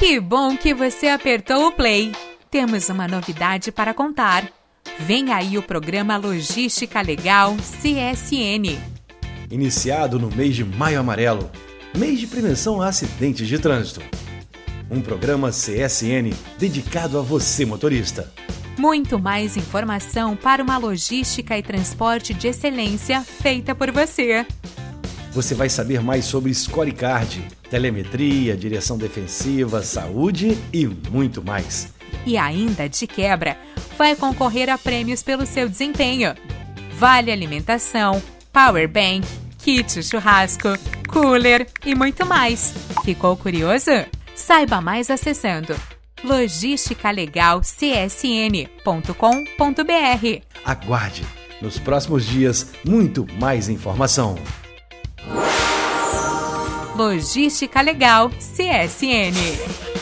Que bom que você apertou o play. Temos uma novidade para contar. Vem aí o programa Logística Legal CSN. Iniciado no mês de Maio Amarelo, mês de prevenção a acidentes de trânsito. Um programa CSN dedicado a você, motorista. Muito mais informação para uma logística e transporte de excelência feita por você. Você vai saber mais sobre scorecard, telemetria, direção defensiva, saúde e muito mais. E ainda, de quebra, vai concorrer a prêmios pelo seu desempenho. Vale alimentação, power bank, kit churrasco, cooler e muito mais. Ficou curioso? Saiba mais acessando logisticalegalcsn.com.br. Aguarde! Nos próximos dias, muito mais informação. Logística Legal CSN.